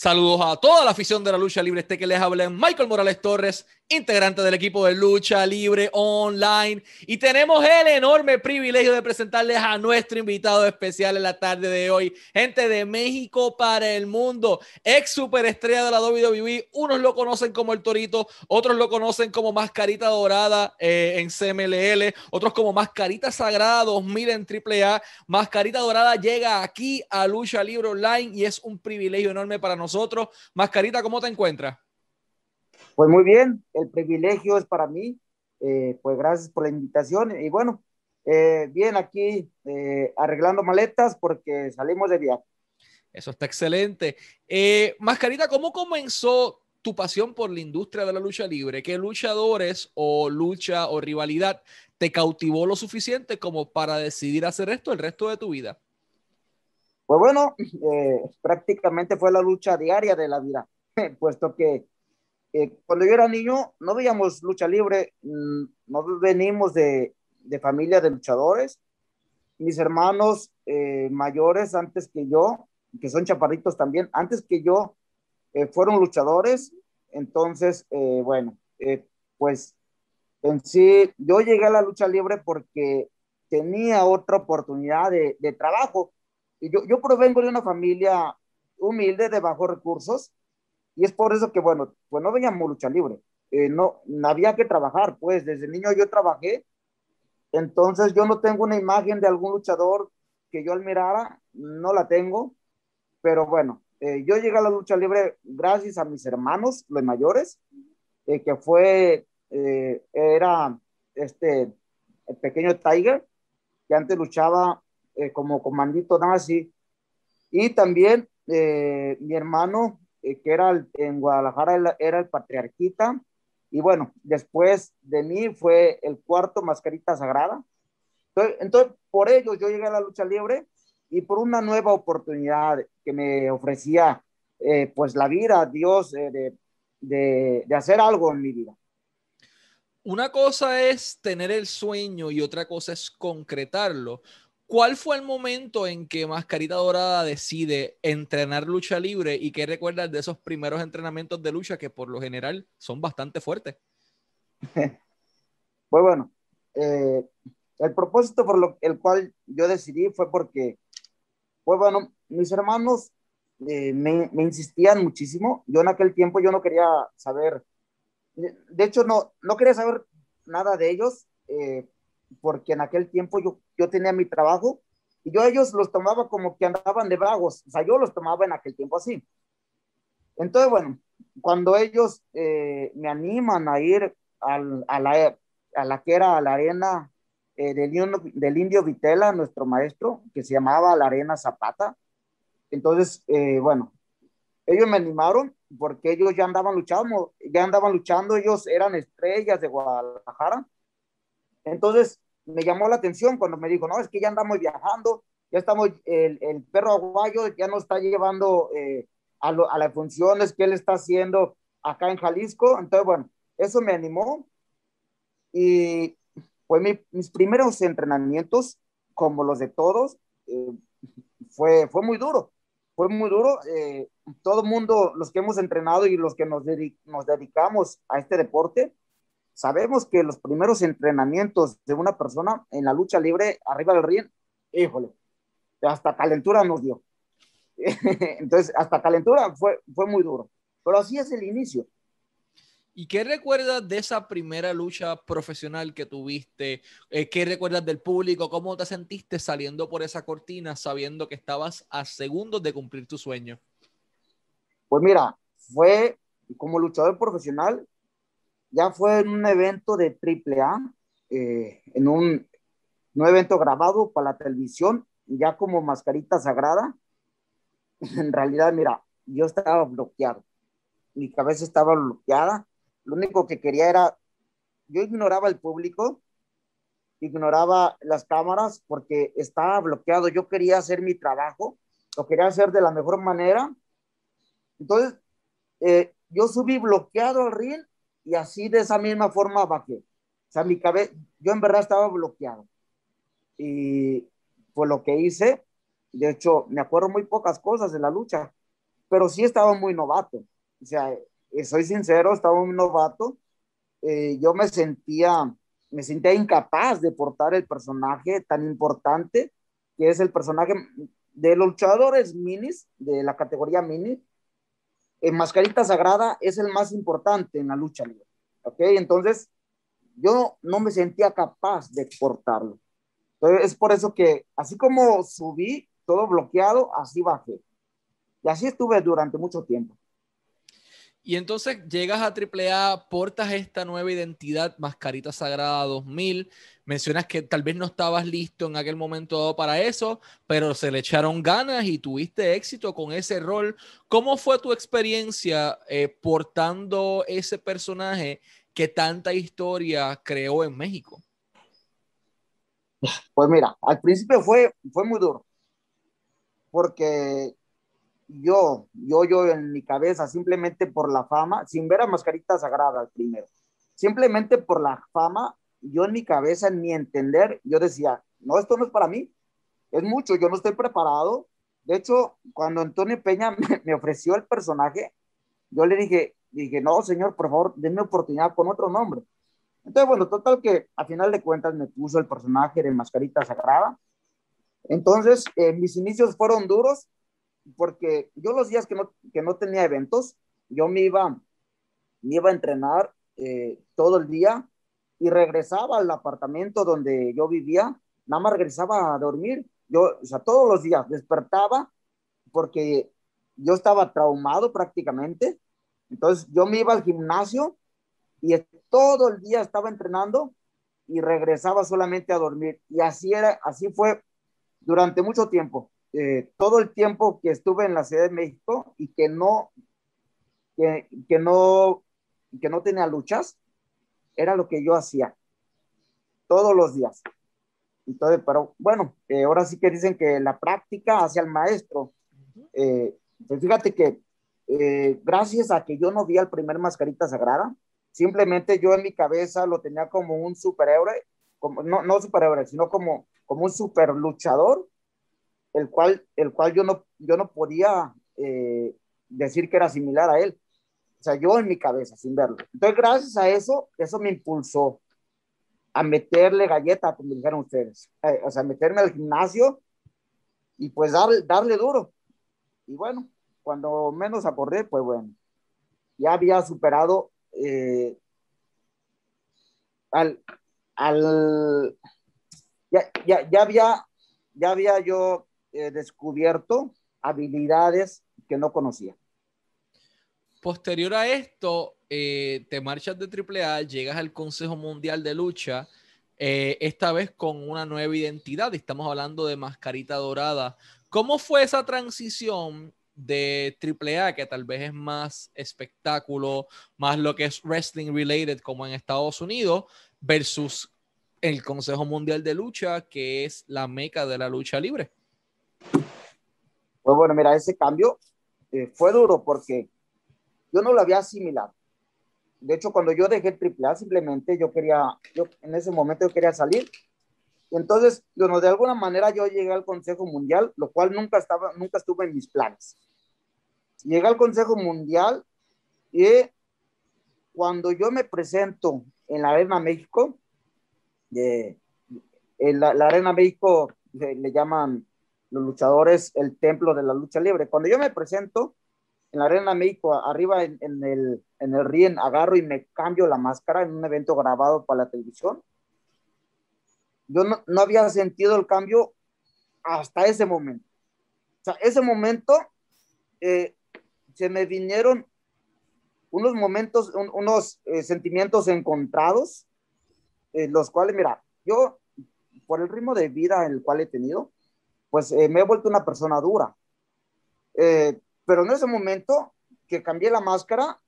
Saludos a toda la afición de la lucha libre. Este que les habla Michael Morales Torres, integrante del equipo de lucha libre online. Y tenemos el enorme privilegio de presentarles a nuestro invitado especial en la tarde de hoy. Gente de México para el mundo, ex superestrella de la WWE. Unos lo conocen como el Torito, otros lo conocen como Mascarita Dorada eh, en CMLL, otros como Mascarita Sagrada 2000 en AAA. Mascarita Dorada llega aquí a Lucha Libre Online y es un privilegio enorme para nosotros nosotros. Mascarita, ¿cómo te encuentras? Pues muy bien, el privilegio es para mí. Eh, pues gracias por la invitación. Y bueno, eh, bien aquí eh, arreglando maletas porque salimos de viaje. Eso está excelente. Mascarita, ¿cómo comenzó tu pasión por la industria de la lucha libre? ¿Qué luchadores o lucha o rivalidad te cautivó lo suficiente como para decidir hacer esto el resto de tu vida? Pues bueno, eh, prácticamente fue la lucha diaria de la vida, puesto que eh, cuando yo era niño no veíamos lucha libre, mm, no venimos de, de, familia de luchadores. Mis hermanos eh, mayores antes que yo, que son chaparritos también, antes que yo, fueron luchadores. Entonces, bueno, pues en sí, yo llegué a la lucha libre porque tenía otra oportunidad de, de trabajo yo, yo provengo de una familia humilde, de bajos recursos, y es por eso que, bueno, pues no veíamos lucha libre. Eh, no, había que trabajar, pues desde niño yo trabajé, entonces yo no tengo una imagen de algún luchador que yo admirara, no la tengo, pero bueno, eh, yo llegué a la lucha libre gracias a mis hermanos, los mayores, eh, que fue, era este, el pequeño Tiger, que antes luchaba eh, como comandito nazi. Y también eh, mi hermano, eh, que era en Guadalajara, era el patriarquita. Y bueno, después de mí fue el cuarto mascarita sagrada. Entonces, entonces, por ello yo llegué a la lucha libre y por una nueva oportunidad que me ofrecía pues la vida, Dios, de, de, de hacer algo en mi vida. Una cosa es tener el sueño y otra cosa es concretarlo. ¿Cuál fue el momento en que Mascarita Dorada decide entrenar lucha libre y qué recuerdas de esos primeros entrenamientos de lucha que por lo general son bastante fuertes? Pues bueno, eh, el propósito por lo, el cual yo decidí fue porque, pues bueno, mis hermanos eh, me, insistían muchísimo. Yo en aquel tiempo yo no quería saber, de hecho no, no quería saber nada de ellos. Eh, porque en aquel tiempo yo, yo tenía mi trabajo y yo ellos los tomaba como que andaban de vagos, o sea, yo los tomaba en aquel tiempo así. Entonces, bueno, cuando ellos eh, me animan a ir al, a, la, a la que era la arena eh, del, del, Indio Vitela, nuestro maestro, que se llamaba la Arena Zapata, entonces, eh, bueno, ellos me animaron porque ellos ya andaban luchando, ya andaban luchando, ellos eran estrellas de Guadalajara, entonces me llamó la atención cuando me dijo, no, es que ya andamos viajando, ya estamos, el, el perro aguayo ya nos está llevando eh, a, a, las funciones que él está haciendo acá en Jalisco. Entonces, bueno, eso me animó. Y fue mi, mis primeros entrenamientos, como los de todos, eh, fue, fue muy duro. Fue muy duro. Eh, todo el mundo, los que hemos entrenado y los que nos, nos dedicamos a este deporte, Sabemos que los primeros entrenamientos de una persona en la lucha libre arriba del ring, híjole, hasta calentura nos dio. Entonces, hasta calentura fue, fue muy duro. Pero así es el inicio. ¿Y qué recuerdas de esa primera lucha profesional que tuviste? Eh, ¿Qué recuerdas del público? ¿Cómo te sentiste saliendo por esa cortina sabiendo que estabas a segundos de cumplir tu sueño? Pues mira, fue como luchador profesional, ya fue en un evento de AAA, eh, en un, un, evento grabado para la televisión, ya como mascarita sagrada. En realidad, mira, yo estaba bloqueado. Mi cabeza estaba bloqueada. Lo único que quería era, yo ignoraba el público, ignoraba las cámaras porque estaba bloqueado. Yo quería hacer mi trabajo, lo quería hacer de la mejor manera. Entonces, eh, yo subí bloqueado al ring y así de esa misma forma bajé. O sea, mi cabeza, yo en verdad estaba bloqueado. Y fue lo que hice. De hecho, me acuerdo muy pocas cosas de la lucha. pero sí estaba muy novato. O sea, eh, soy sincero, estaba muy novato. Eh, yo me sentía, me sentía incapaz de portar el personaje tan importante que es el personaje de los luchadores minis, de la categoría mini. En Mascarita Sagrada es el más importante en la lucha libre. ¿Ok? Entonces, yo no me sentía capaz de portarlo. Entonces, es por eso que, así como subí todo bloqueado, así bajé. Y así estuve durante mucho tiempo. Y entonces llegas a AAA, portas esta nueva identidad, Mascarita Sagrada 2000. Mencionas que tal vez no estabas listo en aquel momento para eso, pero se le echaron ganas y tuviste éxito con ese rol. ¿Cómo fue tu experiencia eh, portando ese personaje que tanta historia creó en México? Pues mira, al principio fue, fue muy duro, porque yo, yo, yo en mi cabeza, simplemente por la fama, sin ver a Mascarita Sagrada primero, simplemente por la fama, yo en mi cabeza, en mi entender, yo decía, no, esto no es para mí, es mucho, yo no estoy preparado. De hecho, cuando Antonio Peña me, ofreció el personaje, yo le dije, dije, no, señor, por favor, denme oportunidad con otro nombre. Entonces, bueno, total que a final de cuentas me puso el personaje de Mascarita Sagrada. Entonces, eh, mis inicios fueron duros, porque yo los días que no, que no tenía eventos, yo me iba, me iba a entrenar eh, todo el día y regresaba al apartamento donde yo vivía, nada más regresaba a dormir. Yo, o sea, todos los días despertaba porque yo estaba traumado prácticamente. Entonces yo me iba al gimnasio y todo el día estaba entrenando y regresaba solamente a dormir. Y así era, así fue durante mucho tiempo. Eh, todo el tiempo que estuve en la Ciudad de México y que no, que, que, no, que no tenía luchas, era lo que yo hacía todos los días. Entonces, pero bueno, eh, ahora sí que dicen que la práctica hacia el maestro. Eh, pues fíjate que gracias a que yo no vi al primer mascarita sagrada, simplemente yo en mi cabeza lo tenía como un superhéroe, como, no, no superhéroe, sino como, como un super luchador el cual, el cual yo, no, yo no podía eh, decir que era similar a él. O sea, yo en mi cabeza, sin verlo. Entonces, gracias a eso, eso me impulsó a meterle galleta, como dijeron ustedes. Eh, o sea, meterme al gimnasio y pues darle, darle duro. Y bueno, cuando menos acordé, pues bueno, ya había superado eh, al, al ya, ya, ya había, ya había yo descubierto habilidades que no conocía. Posterior a esto, eh, te marchas de AAA, llegas al Consejo Mundial de Lucha, eh, esta vez con una nueva identidad, estamos hablando de Mascarita Dorada. ¿Cómo fue esa transición de AAA, que tal vez es más espectáculo, más lo que es wrestling related como en Estados Unidos, versus el Consejo Mundial de Lucha, que es la meca de la lucha libre? Pues bueno, mira, ese cambio eh, fue duro porque yo no lo había asimilado. De hecho, cuando yo dejé el AAA, simplemente yo quería, yo en ese momento yo quería salir. Y entonces, bueno, de alguna manera yo llegué al Consejo Mundial, lo cual nunca estaba, nunca estuvo en mis planes. Llegué al Consejo Mundial y cuando yo me presento en la Arena México, en la, Arena México le llaman los luchadores el templo de la lucha libre. Cuando yo me presento en la Arena México, arriba en, el, en el ring, agarro y me cambio la máscara en un evento grabado para la televisión. Yo no, no había sentido el cambio hasta ese momento. O sea, ese momento eh, se me vinieron unos momentos, unos eh, sentimientos encontrados, eh, los cuales, mira, yo, por el ritmo de vida el cual he tenido, pues eh, me he vuelto una persona dura. Eh, pero en ese momento que cambié la máscara,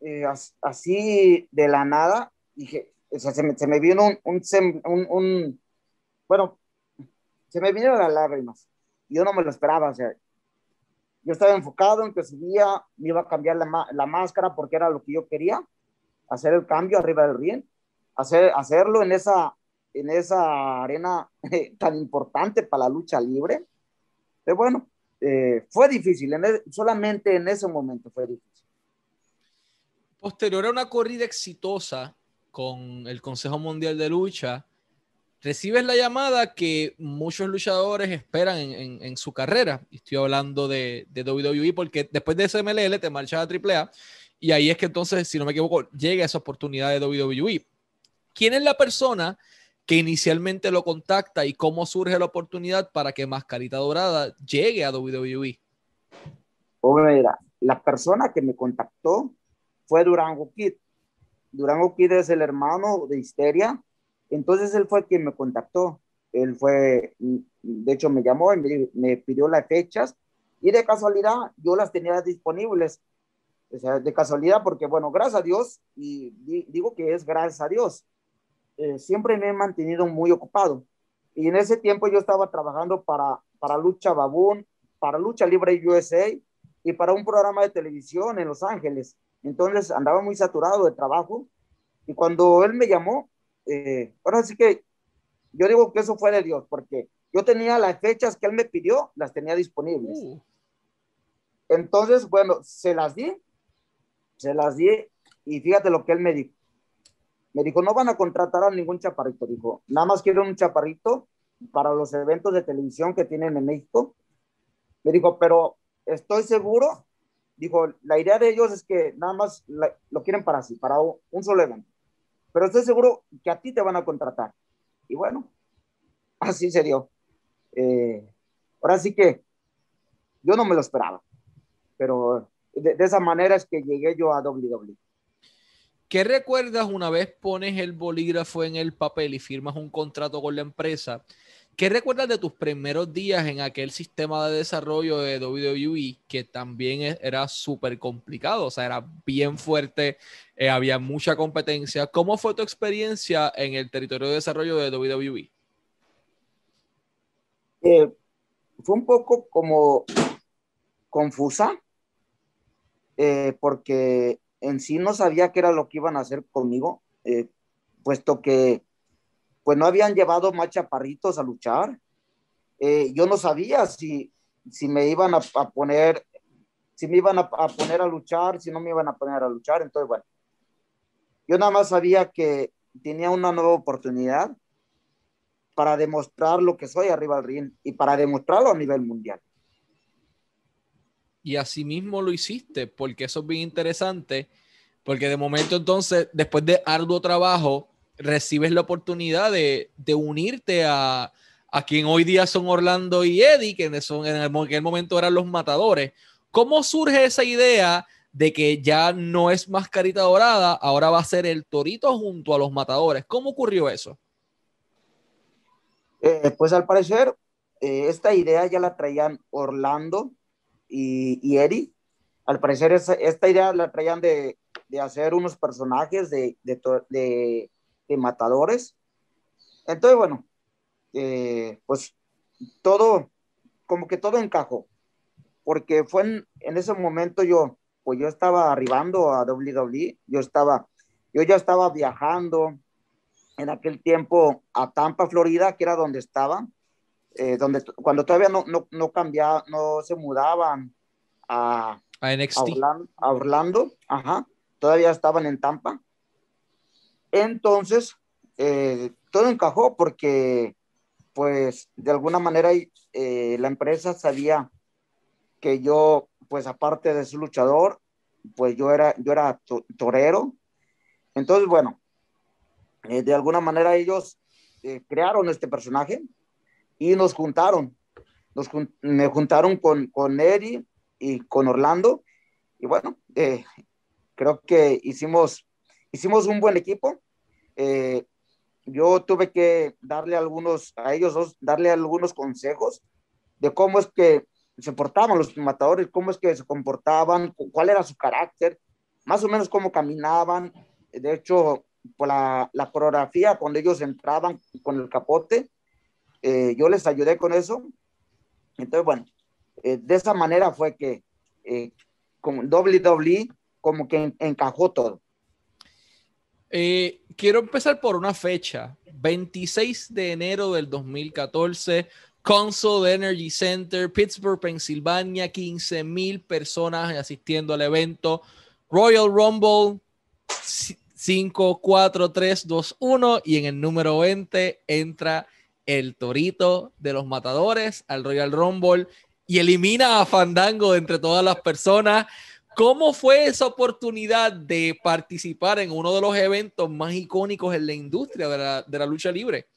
eh, así de la nada, dije, o sea, se, me, se vino un, un, un, bueno, se me vinieron las lágrimas. Yo no me lo esperaba, o sea, yo estaba enfocado en que subía, me iba a cambiar la, la, máscara porque era lo que yo quería, hacer el cambio arriba del ring, hacer, hacerlo en esa, en esa arena tan importante para la lucha libre. Pero bueno, eh, fue difícil, e, solamente en ese momento fue difícil. Posterior a una corrida exitosa con el Consejo Mundial de Lucha, recibes la llamada que muchos luchadores esperan en, su carrera. Estoy hablando de, de, WWE porque después de SMLL te marchas a AAA y ahí es que entonces, si no me equivoco, llega esa oportunidad de WWE. ¿Quién es la persona que inicialmente lo contacta y cómo surge la oportunidad para que Mascarita Dorada llegue a WWE? Mira, la persona que me contactó fue Durango Kid. Durango Kid es el hermano de Histeria, entonces él fue quien me contactó. Él fue, de hecho me llamó y me, pidió las fechas y de casualidad yo las tenía disponibles. De casualidad porque, bueno, gracias a Dios, y digo que es gracias a Dios, eh, siempre me he mantenido muy ocupado. Y en ese tiempo yo estaba trabajando para, para Lucha Baboon, para Lucha Libre USA y para un programa de televisión en Los Ángeles. Entonces andaba muy saturado de trabajo. Y cuando él me llamó, eh, ahora sí que yo digo que eso fue de Dios, porque yo tenía las fechas que él me pidió, las tenía disponibles. Uh. Entonces, bueno, se las di, se las di y fíjate lo que él me dijo. Me dijo, no van a contratar a ningún chaparrito, dijo, nada más quiero un chaparrito para los eventos de televisión que tienen en México. Me dijo, pero estoy seguro, dijo, la idea de ellos es que nada más lo quieren para sí, para un solo evento. Pero estoy seguro que a ti te van a contratar. Y bueno, así se dio. Eh, ahora sí que yo no me lo esperaba, pero de, esa manera es que llegué yo a WWE. ¿Qué recuerdas una vez pones el bolígrafo en el papel y firmas un contrato con la empresa? ¿Qué recuerdas de tus primeros días en aquel sistema de desarrollo de WWE que también era súper complicado? O sea, era bien fuerte, eh, había mucha competencia. ¿Cómo fue tu experiencia en el territorio de desarrollo de WWE? Eh, fue un poco como confusa, eh, porque en sí no sabía qué era lo que iban a hacer conmigo, eh, puesto que pues no habían llevado más chaparritos a luchar. Eh, yo no sabía si, si me iban a, poner, si me iban a, poner a luchar, si no me iban a poner a luchar. Entonces, bueno, yo nada más sabía que tenía una nueva oportunidad para demostrar lo que soy arriba del ring y para demostrarlo a nivel mundial. Y así mismo lo hiciste, porque eso es bien interesante, porque de momento entonces, después de arduo trabajo, recibes la oportunidad de, unirte a, quien hoy día son Orlando y Eddie, que, son, en, aquel momento eran los matadores. ¿Cómo surge esa idea de que ya no es mascarita dorada, ahora va a ser el torito junto a los matadores? ¿Cómo ocurrió eso? Eh, pues al parecer, eh, esta idea ya la traían Orlando y, y. Al parecer esta idea la traían de, de hacer unos personajes de, de, de, matadores. Entonces, bueno, eh, pues todo, como que todo encajó, porque fue en, en, ese momento yo, pues yo estaba arribando a WWE, yo estaba, yo ya estaba viajando en aquel tiempo a Tampa, Florida, que era donde estaba, eh, donde cuando todavía no, no, no cambiaba, no se mudaban a, a NXT. A Orlando, ajá, todavía estaban en Tampa. Entonces, eh, todo encajó porque, pues, de alguna manera eh, la empresa sabía que yo, pues, aparte de ser luchador, pues yo era, yo era torero. Entonces, bueno, de alguna manera ellos crearon este personaje y nos juntaron. Nos, me juntaron con, con Eddie y con Orlando. Y bueno, eh, creo que hicimos, hicimos un buen equipo. Eh, yo tuve que darle algunos, a ellos dos, darle algunos consejos de cómo es que se portaban los matadores, cómo es que se comportaban, cuál era su carácter, más o menos cómo caminaban. De hecho, por la, la coreografía, cuando ellos entraban con el capote, eh, yo les ayudé con eso. Entonces, bueno, eh, de esa manera fue que eh, con WWE como que encajó todo. quiero empezar por una fecha, 26 de enero del 2014, Console Energy Center, Pittsburgh, Pensilvania, 15 mil personas asistiendo al evento. Royal Rumble 5, 4, 3, 2, 1 y en el número 20 entra el torito de los matadores al Royal Rumble y elimina a Fandango entre todas las personas. ¿Cómo fue esa oportunidad de participar en uno de los eventos más icónicos en la industria de la, lucha libre?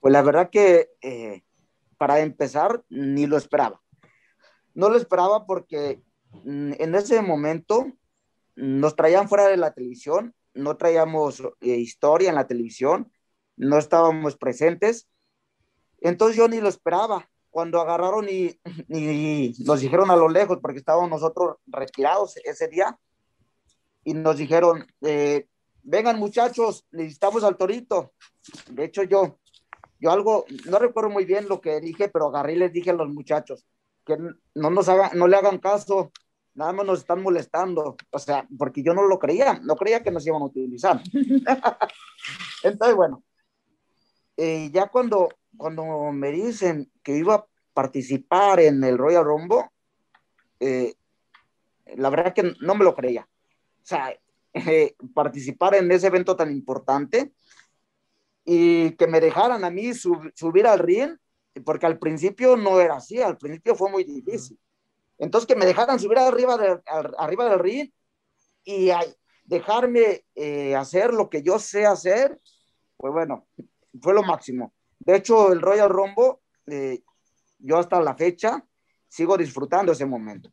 Pues la verdad que eh, para empezar ni lo esperaba. No lo esperaba porque mm, en ese momento nos traían fuera de la televisión, no traíamos eh, historia en la televisión, no estábamos presentes. Entonces yo ni lo esperaba. Cuando agarraron y, nos dijeron a lo lejos, porque estábamos nosotros retirados ese día, y nos dijeron, eh, vengan muchachos, necesitamos al torito. De hecho yo yo algo, no recuerdo muy bien lo que dije, pero agarré y les dije a los muchachos que no nos hagan, no le hagan caso, nada más nos están molestando, o sea, porque yo no lo creía, no creía que nos iban a utilizar. Entonces, bueno, eh, ya cuando, cuando me dicen que iba a participar en el Royal Rumble, eh, la verdad que no me lo creía. O sea, eh, participar en ese evento tan importante, y que me dejaran a mí subir al ring, porque al principio no era así, al principio fue muy difícil. Entonces que me dejaran subir arriba, de, arriba del ring y dejarme eh, hacer lo que yo sé hacer, pues bueno, fue lo máximo. De hecho, el Royal Rumble, eh, yo hasta la fecha sigo disfrutando ese momento.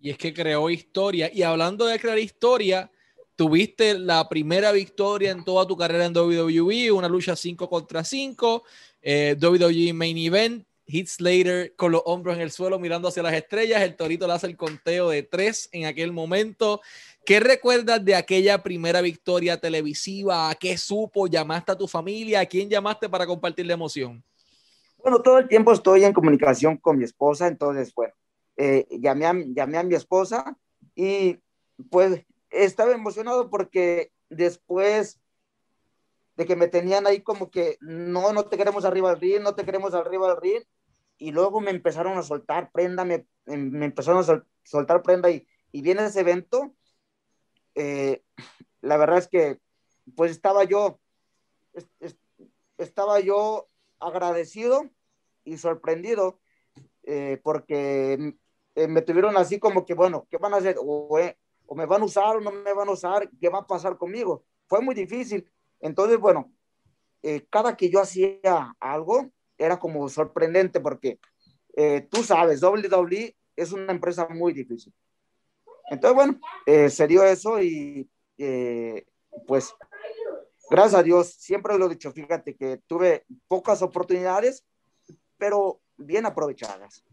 Y es que creó historia. Y hablando de crear historia, tuviste la primera victoria en toda tu carrera en WWE, una lucha 5 contra 5, eh, WWE Main Event, Heath Slater con los hombros en el suelo mirando hacia las estrellas, el Torito le hace el conteo de tres en aquel momento. ¿Qué recuerdas de aquella primera victoria televisiva? ¿A qué supo? ¿Llamaste a tu familia? ¿A quién llamaste para compartir la emoción? Bueno, todo el tiempo estoy en comunicación con mi esposa, entonces, bueno, eh, llamé, a, llamé a mi esposa y pues estaba emocionado porque después de que me tenían ahí como que no, no te queremos arriba del ring, no te queremos arriba del ring, y luego me empezaron a soltar prenda, me, me empezaron a soltar prenda y, y viene ese evento, eh, la verdad es que pues estaba yo, estaba yo agradecido y sorprendido eh, porque eh, me tuvieron así como que, bueno, ¿qué van a hacer? O, o me van a usar o no me van a usar, ¿qué va a pasar conmigo? Fue muy difícil. Entonces, bueno, eh, cada que yo hacía algo era como sorprendente porque eh, tú sabes, WWE es una empresa muy difícil. Entonces, bueno, eh, se dio eso y pues gracias a Dios, siempre lo he dicho, fíjate que tuve pocas oportunidades, pero bien aprovechadas.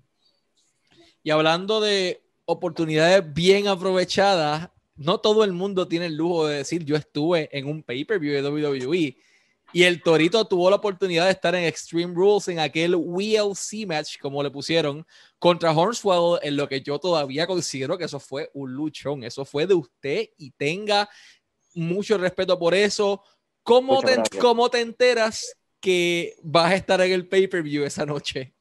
Y hablando de oportunidades bien aprovechadas. No todo el mundo tiene el lujo de decir yo estuve en un pay-per-view de WWE. Y el Torito tuvo la oportunidad de estar en Extreme Rules en aquel WLC match, como le pusieron, contra Hornswell, en lo que yo todavía considero que eso fue un luchón. Eso fue de usted y tenga mucho respeto por eso. ¿Cómo, te, ¿cómo te enteras que vas a estar en el pay-per-view esa noche?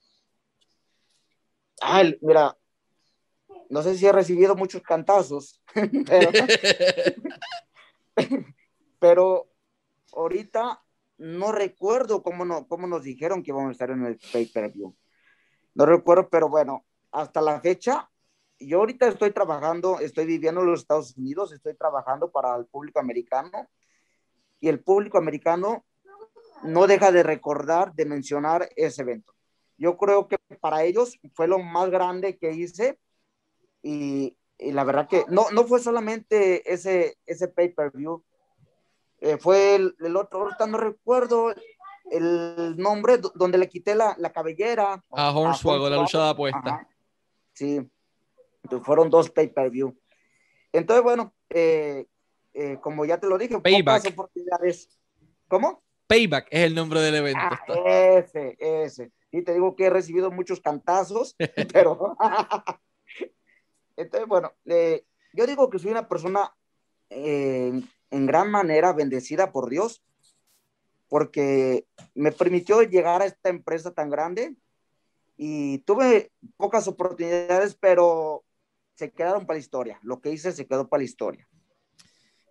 Ay, mira, no sé si he recibido muchos cantazos, pero, ahorita no recuerdo cómo, no, cómo nos dijeron que íbamos a estar en el pay-per-view. No recuerdo, pero bueno, hasta la fecha, yo ahorita estoy trabajando, estoy viviendo en los Estados Unidos, estoy trabajando para el público americano y el público americano no deja de recordar, de mencionar ese evento. Yo creo que para ellos fue lo más grande que hice y, la verdad que no, no fue solamente ese, ese pay-per-view, eh, fue el, otro, ahorita no recuerdo el nombre, donde le quité la, la cabellera. A Hornswoggle, la lucha de apuesta. Sí, fueron dos pay-per-view. Entonces, bueno, eh, eh, como ya te lo dije, Payback. oportunidades. ¿Cómo? Payback es el nombre del evento. Ah, ese, ese. Y te digo que he recibido muchos cantazos, pero Entonces, bueno, eh, yo digo que soy una persona eh, en gran manera bendecida por Dios, porque me permitió llegar a esta empresa tan grande y tuve pocas oportunidades, pero se quedaron para la historia. Lo que hice se quedó para la historia.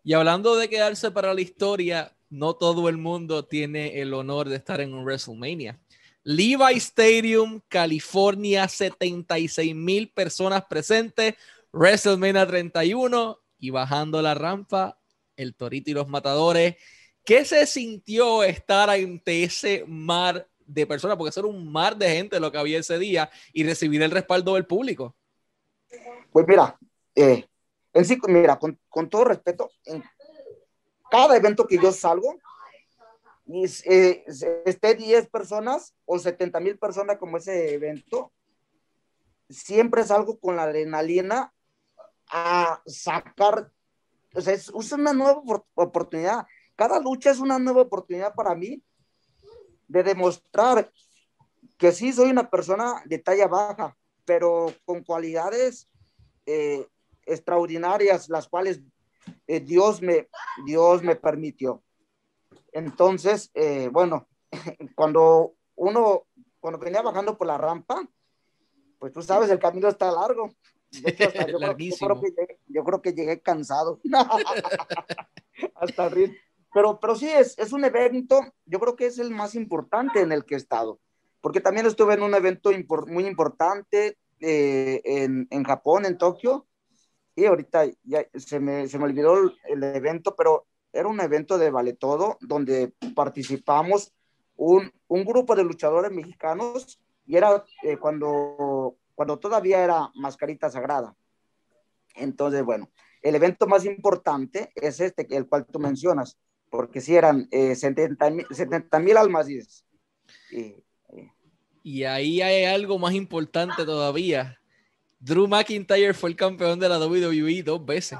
Y hablando de quedarse para la historia, no todo el mundo tiene el honor de estar en un WrestleMania. Levi Stadium, California, 76 mil personas presentes, WrestleMania 31 y bajando la rampa, el Torito y los Matadores. ¿Qué se sintió estar ante ese mar de personas? Porque era un mar de gente lo que había ese día y recibir el respaldo del público. Pues mira, eh, en sí, mira, con, con, todo respeto, en cada evento que yo salgo, y, eh, esté 10 personas o 70 mil personas como ese evento, siempre salgo con la adrenalina a sacar, o sea, es, una nueva oportunidad. Cada lucha es una nueva oportunidad para mí de demostrar que sí soy una persona de talla baja, pero con cualidades eh, extraordinarias, las cuales eh, Dios, me, Dios me permitió. Entonces, eh, bueno, cuando uno, cuando venía bajando por la rampa, pues tú sabes, el camino está largo. yo, creo, que llegué, cansado. Hasta el pero, pero sí, es, es un evento, yo creo que es el más importante en el que he estado, porque también estuve en un evento muy importante eh, en, en, Japón, en Tokio, y ahorita ya se me, se me olvidó el, evento, pero era un evento de Vale Todo, donde participamos un, un grupo de luchadores mexicanos, y era eh, cuando, cuando todavía era Mascarita Sagrada. Entonces, bueno, el evento más importante es este, el cual tú mencionas, porque si eran eh, 70 mil almas. Y, y ahí hay algo más importante todavía. Drew McIntyre fue el campeón de la WWE dos veces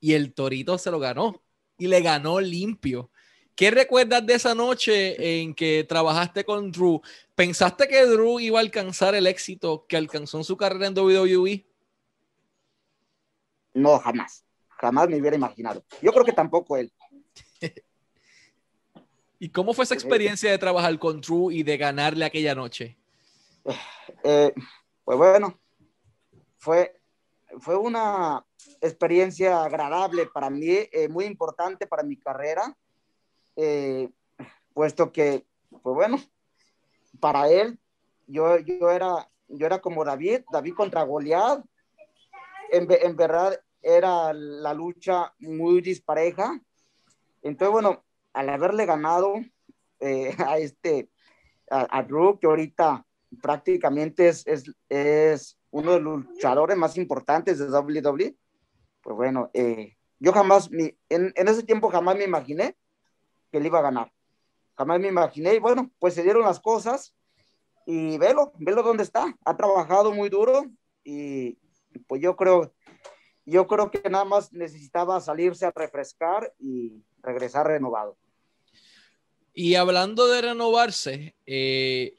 y el Torito se lo ganó y le ganó limpio. ¿Qué recuerdas de esa noche en que trabajaste con Drew? ¿Pensaste que Drew iba a alcanzar el éxito que alcanzó en su carrera en WWE? No, jamás. Jamás me hubiera imaginado. Yo creo que tampoco él. ¿Y cómo fue esa experiencia de trabajar con True y de ganarle aquella noche? Eh, pues bueno, fue, fue una experiencia agradable para mí, eh, muy importante para mi carrera, eh, puesto que, pues bueno, para él, yo, yo, era, yo era como David, David contra Goliat. En, en verdad era la lucha muy dispareja entonces, bueno, al haberle ganado eh, a este, a, Drew, que ahorita prácticamente es, es, es, uno de los luchadores más importantes de WWE, pues bueno, eh, yo jamás, en, en, ese tiempo jamás me imaginé que él iba a ganar. Jamás me imaginé, y bueno, pues se dieron las cosas, y velo, velo dónde está. Ha trabajado muy duro, y pues yo creo, yo creo que nada más necesitaba salirse a refrescar y regresar renovado. Y hablando de renovarse, eh,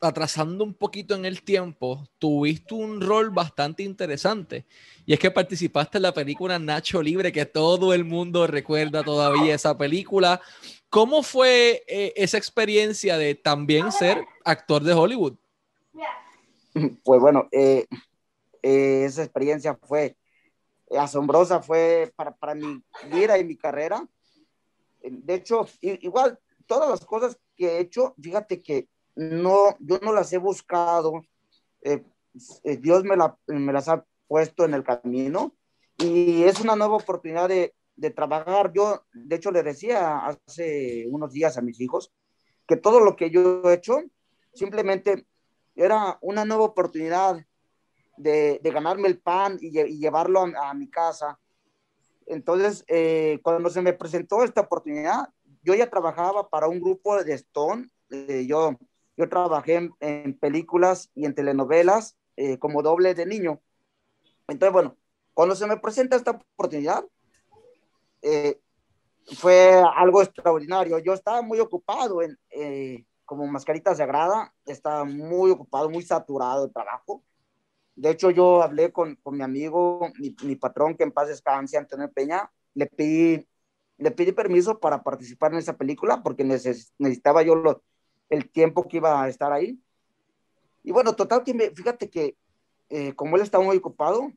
atrasando un poquito en el tiempo, tuviste un rol bastante interesante. Y es que participaste en la película Nacho Libre, que todo el mundo recuerda todavía esa película. ¿Cómo fue eh, esa experiencia de también ser actor de Hollywood? Pues bueno, eh, esa experiencia fue asombrosa fue para, para mi vida y mi carrera. De hecho, igual todas las cosas que he hecho, fíjate que no, yo no las he buscado. Eh, eh, Dios me, la, me, las ha puesto en el camino y es una nueva oportunidad de, de, trabajar. Yo, de hecho, le decía hace unos días a mis hijos que todo lo que yo he hecho simplemente era una nueva oportunidad de, ganarme el pan y, llevarlo a, mi casa. Entonces, eh, cuando se me presentó esta oportunidad, yo ya trabajaba para un grupo de Stone. Yo, yo trabajé en, películas y en telenovelas eh, como doble de niño. Entonces, bueno, cuando se me presenta esta oportunidad, fue algo extraordinario. Yo estaba muy ocupado en, como mascarita sagrada, estaba muy ocupado, muy saturado de trabajo. De hecho, yo hablé con, con mi amigo, mi, mi, patrón, que en paz descanse, Antonio Peña, le pedí le pedí permiso para participar en esa película porque necesitaba yo lo, el tiempo que iba a estar ahí. Y bueno, total que me, fíjate que eh, como él estaba muy ocupado,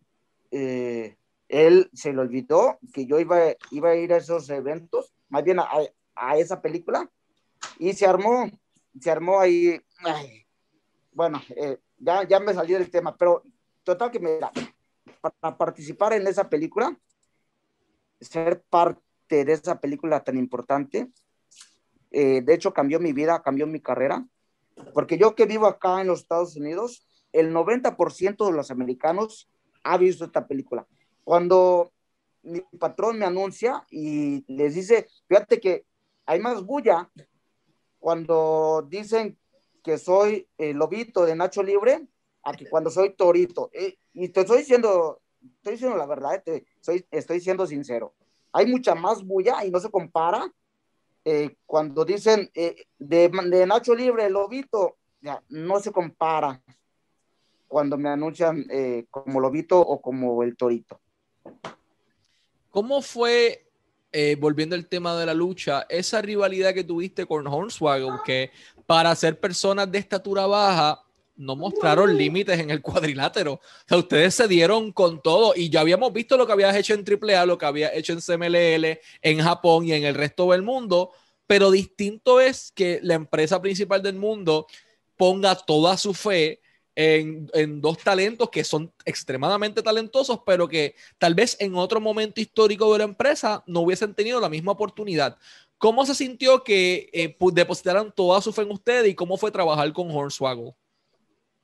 eh, él se le olvidó que yo iba, iba a ir a esos eventos, más bien a, a esa película, y se armó, se armó ahí, bueno, eh, ya, ya me salió del tema, pero total que me, para participar en esa película, ser parte de esa película tan importante, eh, de hecho cambió mi vida, cambió mi carrera, porque yo que vivo acá en los Estados Unidos, el 90% de los americanos ha visto esta película. Cuando mi patrón me anuncia y les dice, fíjate que hay más bulla cuando dicen que soy el lobito de Nacho Libre a que cuando soy torito. Eh, y te estoy diciendo, estoy diciendo la verdad, te, soy, estoy siendo sincero. Hay mucha más bulla y no se compara eh, cuando dicen eh, de, de, Nacho Libre, lobito, ya, no se compara cuando me anuncian como lobito o como el torito. ¿Cómo fue eh, volviendo al tema de la lucha, esa rivalidad que tuviste con Hornswoggle, que para ser personas de estatura baja no mostraron límites en el cuadrilátero. O sea, ustedes se dieron con todo y ya habíamos visto lo que habías hecho en AAA, lo que habías hecho en CMLL, en Japón y en el resto del mundo, pero distinto es que la empresa principal del mundo ponga toda su fe en, dos talentos que son extremadamente talentosos, pero que tal vez en otro momento histórico de la empresa no hubiesen tenido la misma oportunidad. ¿Cómo se sintió que eh, depositaran toda su fe en ustedes y cómo fue trabajar con Hornswoggle?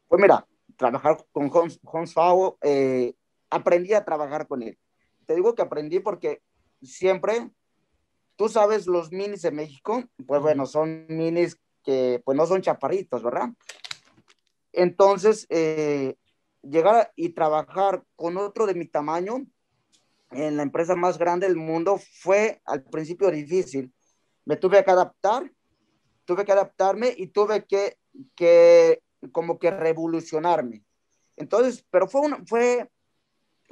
Pues mira, trabajar con Hornswoggle, eh, aprendí a trabajar con él. Te digo que aprendí porque siempre, tú sabes, los minis de México, pues bueno, son minis que pues no son chaparritos, ¿verdad? Entonces, eh, llegar y trabajar con otro de mi tamaño en la empresa más grande del mundo fue al principio difícil. Me tuve que adaptar, tuve que adaptarme y tuve que, que como que revolucionarme. Entonces, pero fue, una, fue,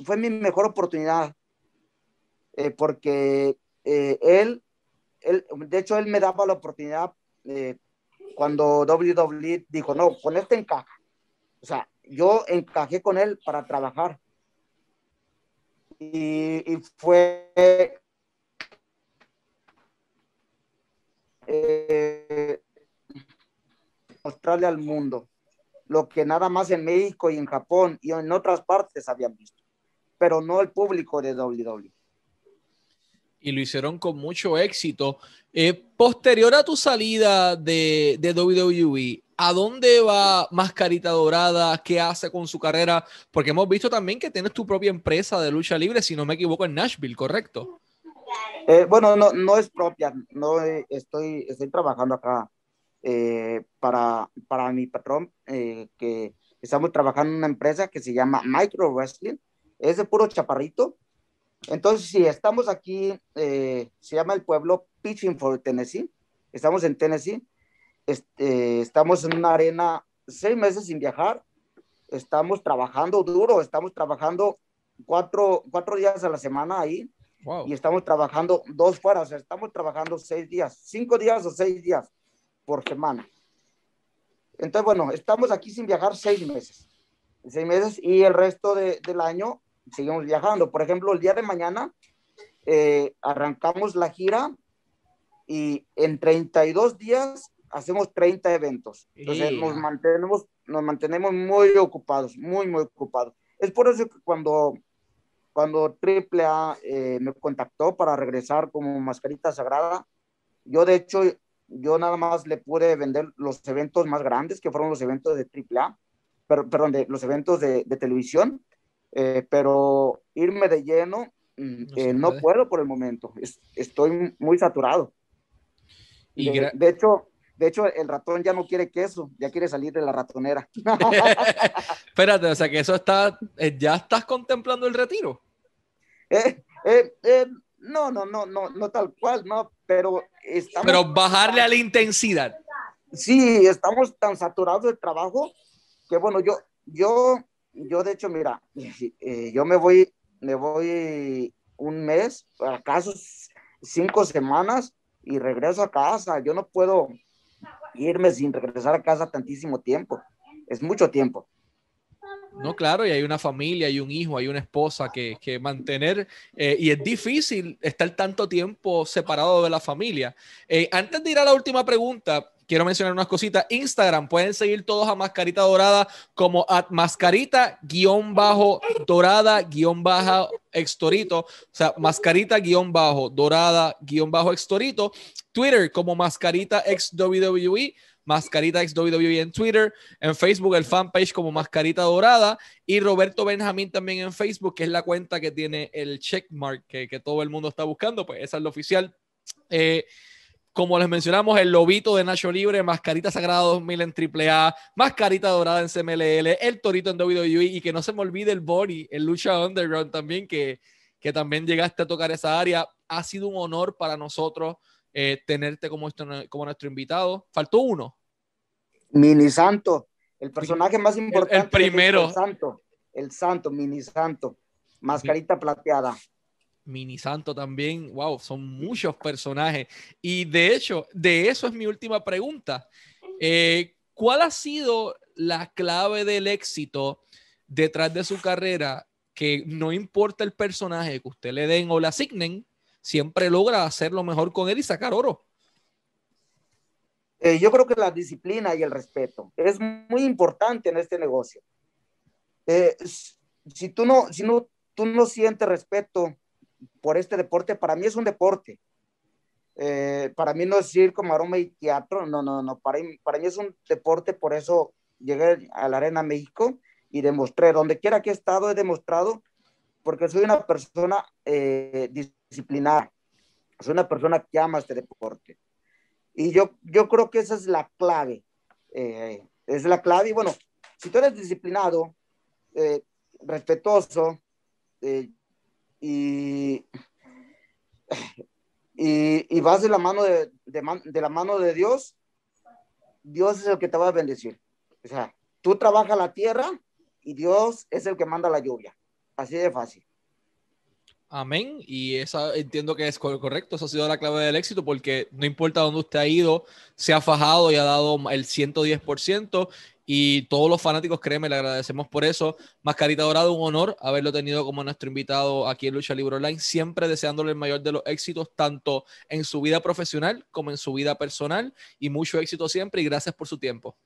fue mi mejor oportunidad, eh, porque eh, él, él, de hecho, él me daba la oportunidad cuando WWE dijo, no, con este encaja. O sea, yo encajé con él para trabajar. Y, fue eh, mostrarle al mundo lo que nada más en México y en Japón y en otras partes habían visto, pero no el público de WWE y lo hicieron con mucho éxito. Eh, posterior a tu salida de, de WWE, ¿a dónde va Mascarita Dorada? ¿Qué hace con su carrera? Porque hemos visto también que tienes tu propia empresa de lucha libre, si no me equivoco, en Nashville, ¿correcto? Eh, bueno, no, no es propia, no estoy, estoy trabajando acá eh, para, para mi patrón, que estamos trabajando en una empresa que se llama Micro Wrestling, es de puro chaparrito, entonces, sí, estamos aquí, eh, se llama el pueblo Pitching for Tennessee, estamos en Tennessee, este, estamos en una arena seis meses sin viajar, estamos trabajando duro, estamos trabajando cuatro, cuatro días a la semana ahí, y estamos trabajando dos fuera, o sea, estamos trabajando seis días, cinco días o seis días por semana. Entonces, bueno, estamos aquí sin viajar seis meses, seis meses, y el resto de, del año seguimos viajando. Por ejemplo, el día de mañana eh, arrancamos la gira y en 32 días hacemos 30 eventos. Entonces nos mantenemos, nos mantenemos muy ocupados, muy, muy ocupados. Es por eso que cuando, cuando AAA eh, me contactó para regresar como mascarita sagrada, yo de hecho, yo nada más le pude vender los eventos más grandes, que fueron los eventos de AAA, pero, perdón, de los eventos de, de televisión, eh, pero irme de lleno mm, eh, no, puedo por el momento. estoy muy saturado. Y de, hecho, de hecho, el ratón ya no quiere queso, ya quiere salir de la ratonera. Espérate, o sea que eso está, eh, ¿ya estás contemplando el retiro? no, no, no, no, no tal cual, no, pero estamos... Pero bajarle a la intensidad. Sí, estamos tan saturados de trabajo que bueno, yo, yo yo de hecho, mira, eh, yo me voy, me voy un mes, acaso cinco semanas y regreso a casa. Yo no puedo irme sin regresar a casa tantísimo tiempo. Es mucho tiempo. No, claro, y hay una familia, hay un hijo, hay una esposa que, que mantener, eh, y es difícil estar tanto tiempo separado de la familia. Eh, antes de ir a la última pregunta, quiero mencionar unas cositas. Instagram, pueden seguir todos a Mascarita Dorada como at mascarita guion bajo dorada guion bajo extorito. O sea, mascarita guion bajo dorada guion bajo extorito. Twitter como mascarita ex WWE. Mascarita ex WWE en Twitter, en Facebook el fanpage como Mascarita Dorada y Roberto Benjamín también en Facebook, que es la cuenta que tiene el checkmark que, que todo el mundo está buscando, pues esa es la oficial. Eh, como les mencionamos, el lobito de Nacho Libre, Mascarita Sagrada 2000 en AAA, Mascarita Dorada en CMLL, el Torito en WWE y que no se me olvide el Body, el Lucha Underground también, que, que también llegaste a tocar esa área. Ha sido un honor para nosotros eh, tenerte como, como nuestro invitado. Faltó uno. Mini Santo, el personaje más importante. El, primero. El santo, el santo, Mini Santo, Mascarita Plateada. Mini Santo también, wow, son muchos personajes. Y de hecho, de eso es mi última pregunta. Eh, ¿Cuál ha sido la clave del éxito detrás de su carrera que no importa el personaje que usted le den o le asignen, siempre logra hacerlo mejor con él y sacar oro? Eh, yo creo que la disciplina y el respeto es muy importante en este negocio. Eh, si tú no, si no, tú no sientes respeto por este deporte, para mí es un deporte. Eh, para mí no es circo, maroma y teatro, no, no, no, para para mí es un deporte, por eso llegué a la Arena México y demostré, donde quiera que he estado, he demostrado, porque soy una persona eh, disciplinada, soy una persona que ama este deporte. Y yo, yo creo que esa es la clave, eh, es la clave, y bueno, si tú eres disciplinado, respetuoso, y, y, vas de la mano de, de, la mano de Dios, Dios es el que te va a bendecir. O sea, tú trabajas la tierra y Dios es el que manda la lluvia. Así de fácil. Amén. Y esa entiendo que es correcto. Esa ha sido la clave del éxito porque no importa dónde usted ha ido, se ha fajado y ha dado el 110% y todos los fanáticos, créeme, le agradecemos por eso. Mascarita Dorado, un honor haberlo tenido como nuestro invitado aquí en Lucha Libre Online, siempre deseándole el mayor de los éxitos, tanto en su vida profesional como en su vida personal, y mucho éxito siempre, y gracias por su tiempo.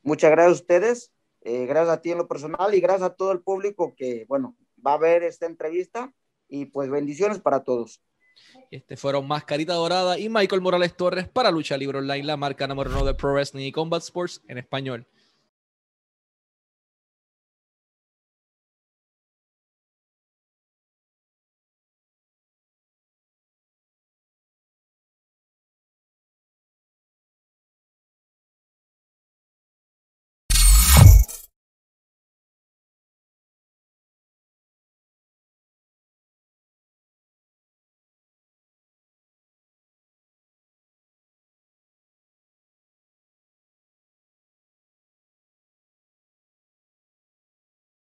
Muchas gracias a ustedes, eh, gracias a ti en lo personal, y gracias a todo el público que, bueno, va a ver esta entrevista, y pues bendiciones para todos. Este fueron Mascarita Dorada y Michael Morales Torres para Lucha Libre Online, la marca número uno de Pro Wrestling y Combat Sports en español.